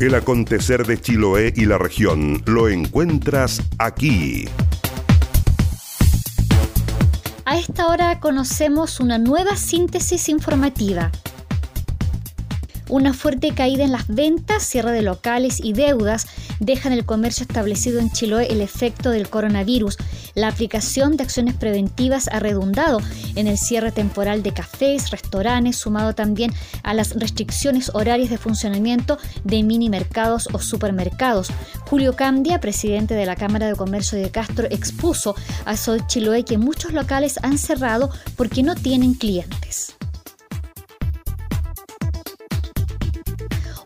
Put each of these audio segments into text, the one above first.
El acontecer de Chiloé y la región lo encuentras aquí. A esta hora conocemos una nueva síntesis informativa. Una fuerte caída en las ventas, cierre de locales y deudas dejan el comercio establecido en Chiloé el efecto del coronavirus. La aplicación de acciones preventivas ha redundado en el cierre temporal de cafés, restaurantes, sumado también a las restricciones horarias de funcionamiento de mini mercados o supermercados. Julio Candia, presidente de la Cámara de Comercio de Castro, expuso a Sol Chiloé que muchos locales han cerrado porque no tienen clientes.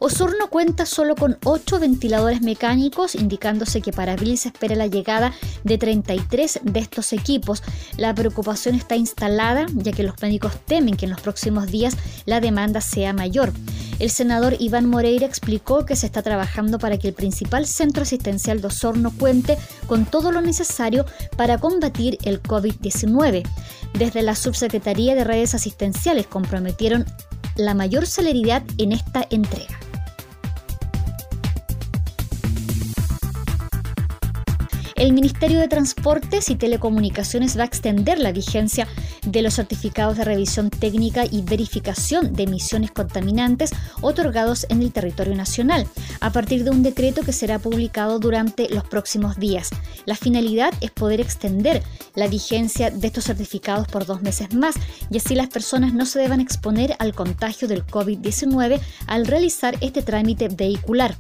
Osorno cuenta solo con 8 ventiladores mecánicos, indicándose que para abril se espera la llegada de 33 de estos equipos. La preocupación está instalada, ya que los médicos temen que en los próximos días la demanda sea mayor. El senador Iván Moreira explicó que se está trabajando para que el principal centro asistencial de Osorno cuente con todo lo necesario para combatir el COVID-19. Desde la Subsecretaría de Redes Asistenciales comprometieron la mayor celeridad en esta entrega. El Ministerio de Transportes y Telecomunicaciones va a extender la vigencia de los certificados de revisión técnica y verificación de emisiones contaminantes otorgados en el territorio nacional, a partir de un decreto que será publicado durante los próximos días. La finalidad es poder extender la vigencia de estos certificados por dos meses más y así las personas no se deban exponer al contagio del COVID-19 al realizar este trámite vehicular.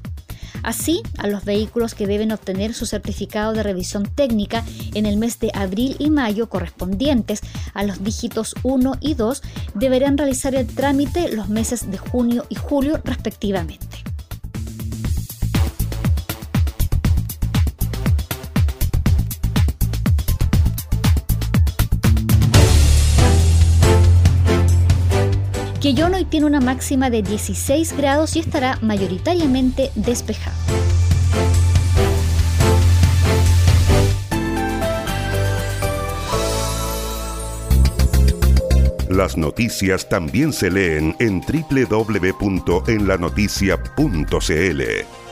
Así, a los vehículos que deben obtener su certificado de revisión técnica en el mes de abril y mayo correspondientes a los dígitos 1 y 2 deberán realizar el trámite los meses de junio y julio respectivamente. Quellón hoy tiene una máxima de 16 grados y estará mayoritariamente despejado. Las noticias también se leen en www.enlanoticia.cl.